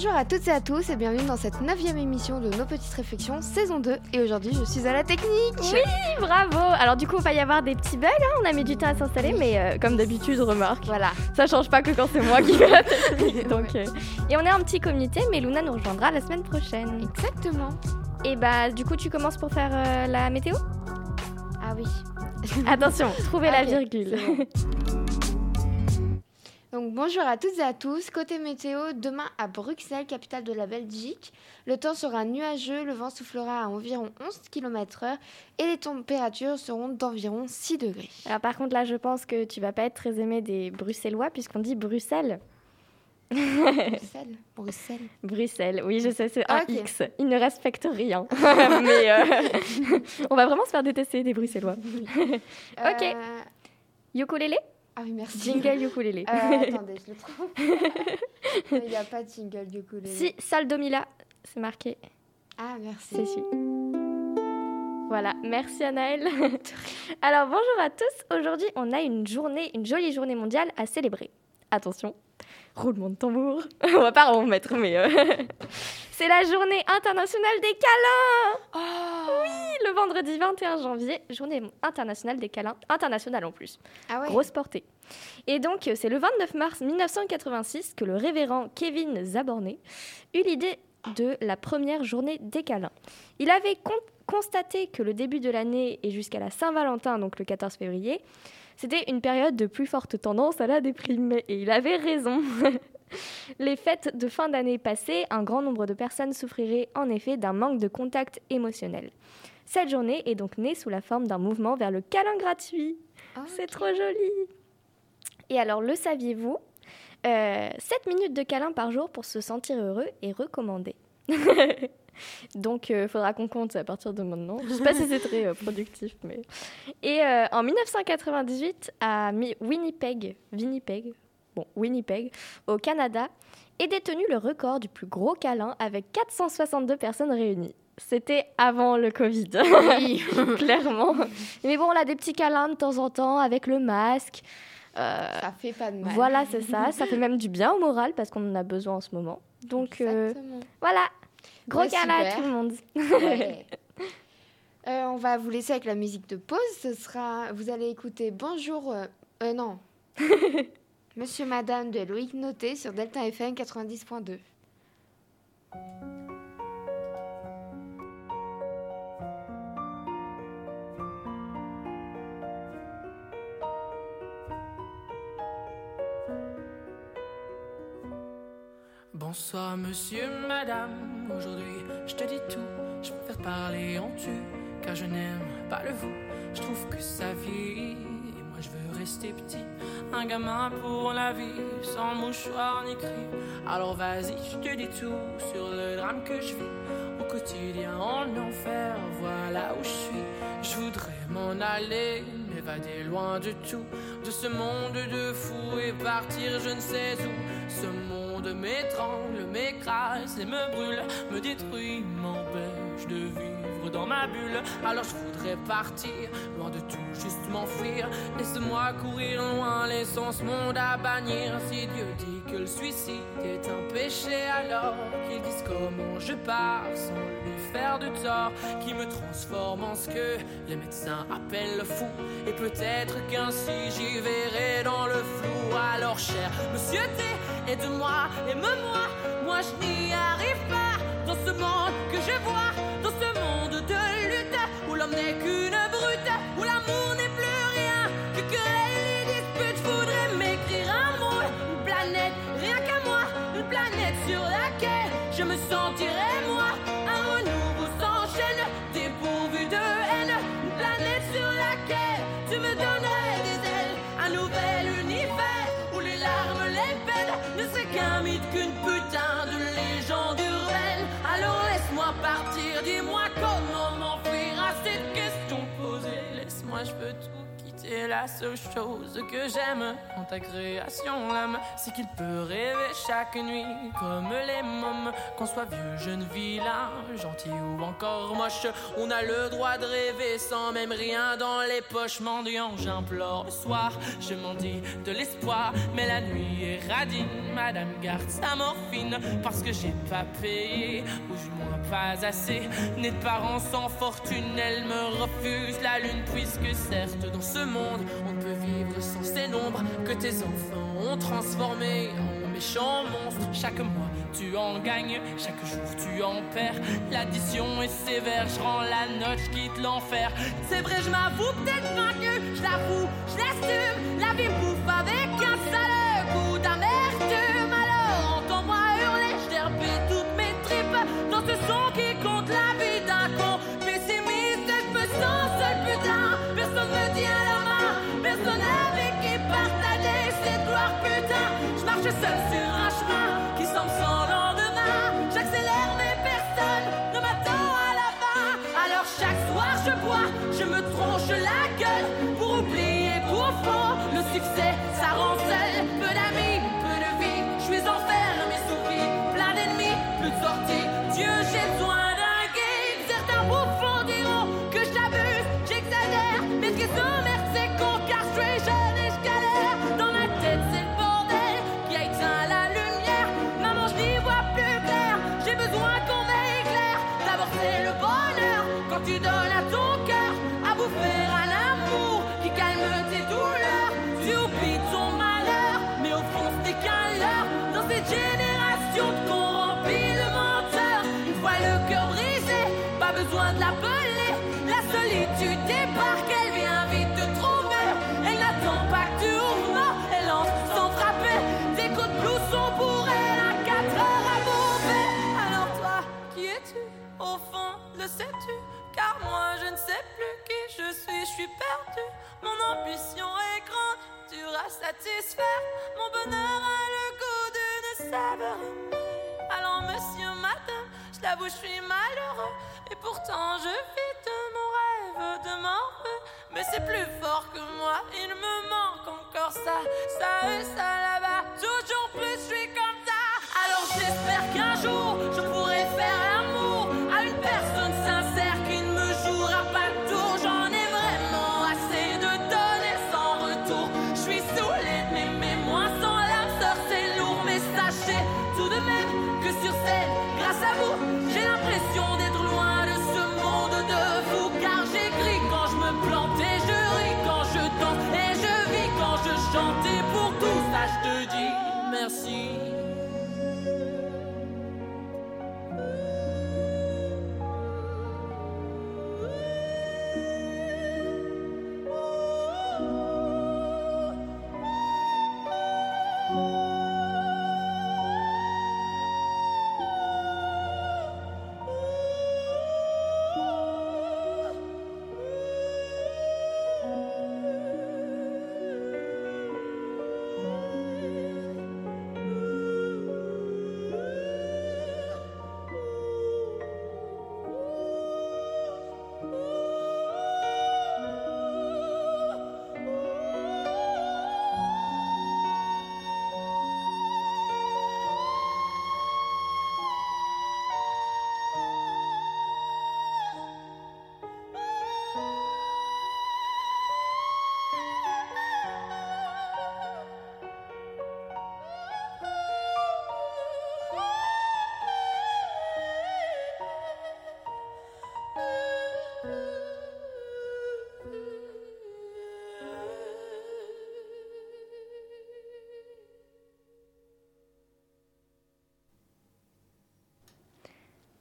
Bonjour à toutes et à tous et bienvenue dans cette neuvième émission de Nos Petites Réflexions, saison 2. Et aujourd'hui, je suis à la technique. Oui, bravo Alors du coup, il va y avoir des petits bugs, hein, on a mis du temps à s'installer, mais euh, comme d'habitude, remarque, Voilà. ça change pas que quand c'est moi qui fais la technique. Donc, euh, Et on est un petit comité, mais Luna nous rejoindra la semaine prochaine. Exactement. Et bah du coup, tu commences pour faire euh, la météo? Ah oui. Attention, trouvez la virgule. Donc bonjour à toutes et à tous. Côté météo, demain à Bruxelles, capitale de la Belgique, le temps sera nuageux, le vent soufflera à environ 11 km/h et les températures seront d'environ 6 degrés. Alors par contre, là, je pense que tu vas pas être très aimé des Bruxellois, puisqu'on dit Bruxelles. Bruxelles Bruxelles. Bruxelles, oui, je sais, c'est un. X. Ils ne respectent rien. mais euh, on va vraiment se faire détester des Bruxellois. Ok. Euh, Ukulélé? Ah oui, merci. Jingle ukulélé. Euh, attendez, je le trouve. Il n'y a pas de jingle coup. Si, Sol Domila, c'est marqué. Ah, merci. C'est celui. Voilà, merci Anaëlle. Alors bonjour à tous. Aujourd'hui, on a une journée, une jolie journée mondiale à célébrer. Attention, roulement de tambour. on va pas en mettre, mais euh, c'est la journée internationale des câlins. Oui, le vendredi 21 janvier, journée internationale des câlins, internationale en plus. Ah ouais. Grosse portée. Et donc, euh, c'est le 29 mars 1986 que le révérend Kevin Zaborné eut l'idée de la première journée des câlins. Il avait con- constaté que le début de l'année et jusqu'à la Saint-Valentin, donc le 14 février, c'était une période de plus forte tendance à la déprime. Et il avait raison. Les fêtes de fin d'année passées, un grand nombre de personnes souffriraient en effet d'un manque de contact émotionnel. Cette journée est donc née sous la forme d'un mouvement vers le câlin gratuit. Ah, C'est trop joli. Et alors, le saviez-vous Euh, 7 minutes de câlin par jour pour se sentir heureux est recommandé. Donc, il faudra qu'on compte à partir de maintenant. Je ne sais pas si c'est très euh, productif, mais... Et euh, en 1998, à Winnipeg, Winnipeg, bon, Winnipeg, au Canada, est détenu le record du plus gros câlin avec 462 personnes réunies. C'était avant le Covid. Oui. clairement. Mais bon, on a des petits câlins de temps en temps avec le masque. Euh, Ça fait pas de mal. voilà, c'est ça. Ça fait même du bien au moral parce qu'on en a besoin en ce moment. Donc euh, voilà. Gros Ouais, câlin à tout le monde. Ouais. Euh, on va vous laisser avec la musique de pause. Ce sera, vous allez écouter Bonjour, euh, euh, non, Monsieur Madame de Loïc Noté sur Delta FM 90.2. Bonsoir monsieur, madame. Aujourd'hui, je te dis tout. Je préfère parler en tu, car je n'aime pas le vous. Je trouve que ça vieillit. Et moi, je veux rester petit. Un gamin pour la vie, sans mouchoir ni cri. Alors vas-y, je te dis tout sur le drame que je vis. Au quotidien, en enfer, voilà où je suis. Je voudrais m'en aller, m'évader loin de tout, de ce monde de fous et partir je ne sais où. Ce monde m'étrangle, m'écrase et me brûle, me détruit, m'empêche de vivre dans ma bulle. Alors je voudrais partir, loin de tout, juste m'enfuir. Laisse-moi courir loin, laissons ce monde à bannir. Si Dieu dit que le suicide est un péché, alors qu'il dise comment je pars sans lui faire de tort, qui me transforme en ce que les médecins appellent le fou. Et peut-être qu'ainsi j'y verrai dans le flou. Alors cher monsieur T, aide-moi, aime-moi, moi je n'y arrive pas. Dans ce monde que je vois, Je veux tout. C'est la seule chose que j'aime en ta création, l'âme. C'est qu'il peut rêver chaque nuit comme les mômes. Qu'on soit vieux, jeune, vilain, gentil ou encore moche. On a le droit de rêver sans même rien dans les poches. Mendiant, j'implore le soir. Je m'en dis de l'espoir. Mais la nuit est radine. Madame garde sa morphine parce que j'ai pas payé. Ou du moins pas assez. Nés de parents sans fortune, elle me refuse la lune. Puisque certes, dans ce monde, on ne peut vivre sans ces nombres que tes enfants ont transformé en méchants monstres. Chaque mois, tu en gagnes, chaque jour, tu en perds. L'addition est sévère, je rends la note, je quitte l'enfer. C'est vrai, je m'avoue peut-être vaincu, je l'avoue, je l'assume. La vie bouffe avec un sale goût d'amertume. Alors, entends-moi hurler, je toutes mes tripes dans ce son qui Je besoin de l'appeler. La solitude débarque, elle vient vite te trouver. Elle n'attend pas que tu ouvres, elle lance sans frapper. Des coups de blouson pour elle à 4 heures à bouffer. Alors toi, qui es-tu? Au fond, le sais-tu? Car moi je ne sais plus qui je suis, je suis perdu. Mon ambition est grande, dure à satisfaire. Mon bonheur a le goût d'une saveur je l'avoue, je suis malheureux. Et pourtant je vis de mon rêve, de mon vœu. Mais c'est plus fort que moi, il me manque encore ça, ça et ça là-bas. Toujours plus, je suis comme ça. Alors j'espère qu'un jour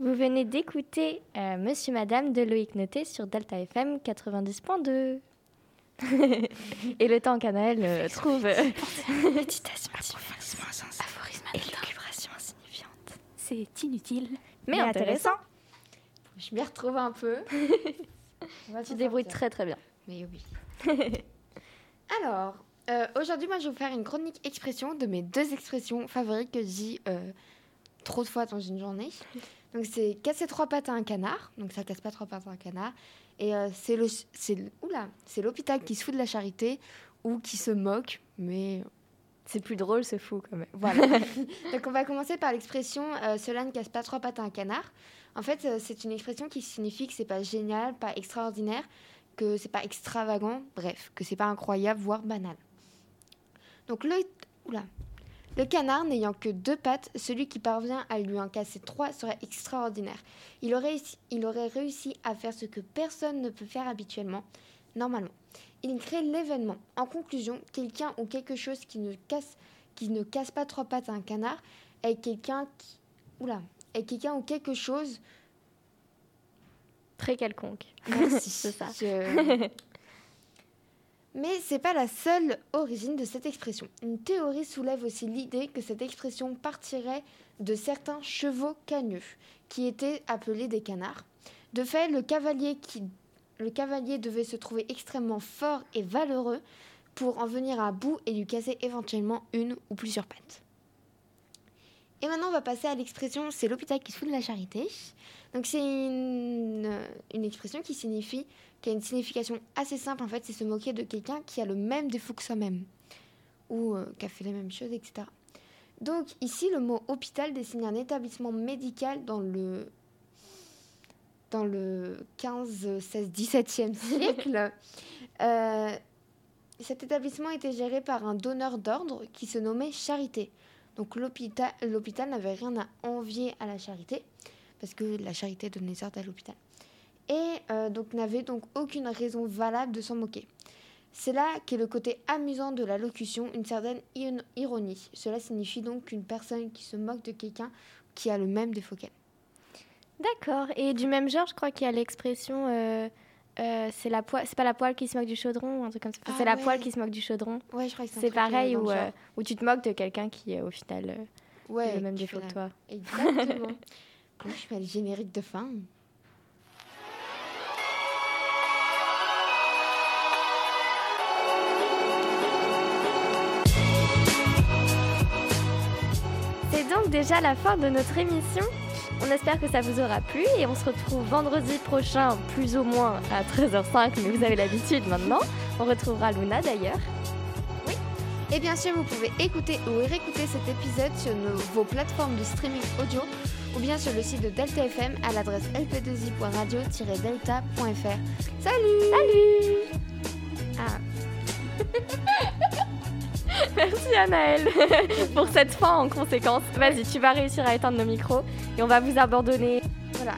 Vous venez d'écouter euh, Monsieur Madame de Loïc Noté sur Delta FM 90.2. Et le temps canal euh, trouve méditation, aphorisme, élucubration insignifiante. C'est inutile. Mais intéressant. Je m'y retrouve un peu. On va Tu débrouilles très très bien. Mais oui. Alors, euh, aujourd'hui, moi, je vais vous faire une chronique expression de mes deux expressions favorites que je dis euh, trop de fois dans une journée. Donc, c'est casser trois pattes à un canard. Donc, ça casse pas trois pattes à un canard. Et euh, c'est le, c'est, le- oula, c'est l'hôpital qui se fout de la charité ou qui se moque, mais C'est plus drôle, c'est fou quand même. voilà. Donc on va commencer par l'expression euh, cela ne casse pas trois pattes à un canard. En fait, euh, c'est une expression qui signifie que c'est pas génial, pas extraordinaire, que c'est pas extravagant, bref, que c'est pas incroyable, voire banal. Donc le, oula. Le canard n'ayant que deux pattes, celui qui parvient à lui en casser trois serait extraordinaire. Il aurait, il aurait réussi à faire ce que personne ne peut faire habituellement, normalement. Il crée l'événement. En conclusion, quelqu'un ou quelque chose qui ne casse qui ne casse pas trois pattes à un canard est quelqu'un qui oula est quelqu'un ou quelque chose Très quelconque. merci C'est ça. Je- mais c'est pas la seule origine de cette expression une théorie soulève aussi l'idée que cette expression partirait de certains chevaux cagneux qui étaient appelés des canards de fait le cavalier devait se trouver extrêmement fort et valeureux pour en venir à bout et lui casser éventuellement une ou plusieurs pattes. Et maintenant, on va passer à l'expression c'est l'hôpital qui fout de la charité. Donc, c'est une expression qui signifie, qui a une signification assez simple en fait, c'est se moquer de quelqu'un qui a le même défaut que soi-même ou euh, qui a fait les mêmes choses, etc. Donc, ici, le mot hôpital désigne un établissement médical dans le dans le 15, 16, 17e siècle. Euh, cet établissement était géré par un donneur d'ordre qui se nommait Charité. Donc l'hôpital n'avait rien à envier à la charité, parce que la charité donnait certes à l'hôpital. Et euh, donc n'avait donc aucune raison valable de s'en moquer. C'est là qu'est le côté amusant de la locution, une certaine iron- ironie. Cela signifie donc qu'une personne qui se moque de quelqu'un qui a le même défaut qu'elle. D'accord. Et du même genre, je crois qu'il y a l'expression euh, euh, c'est la poêle, c'est pas la poêle qui se moque du chaudron ou un truc comme ça. Enfin, Ah c'est la poêle qui se moque du chaudron. Ouais, je crois que C'est pareil où, euh, où tu te moques de quelqu'un qui au final ouais, a le même défaut que toi. Exactement. Comment je mets le générique de fin déjà la fin de notre émission. On espère que ça vous aura plu et on se retrouve vendredi prochain, plus ou moins à 13h05, mais vous avez l'habitude maintenant. On retrouvera Luna d'ailleurs. Et bien sûr, vous pouvez écouter ou réécouter cet épisode sur nos- vos plateformes de streaming audio ou bien sur le site de Delta FM à l'adresse lp2i.radio-delta.fr. Salut Salut Ah. Merci Anaëlle pour cette fin en conséquence. Vas-y, tu vas réussir à éteindre nos micros et on va vous abandonner. Voilà,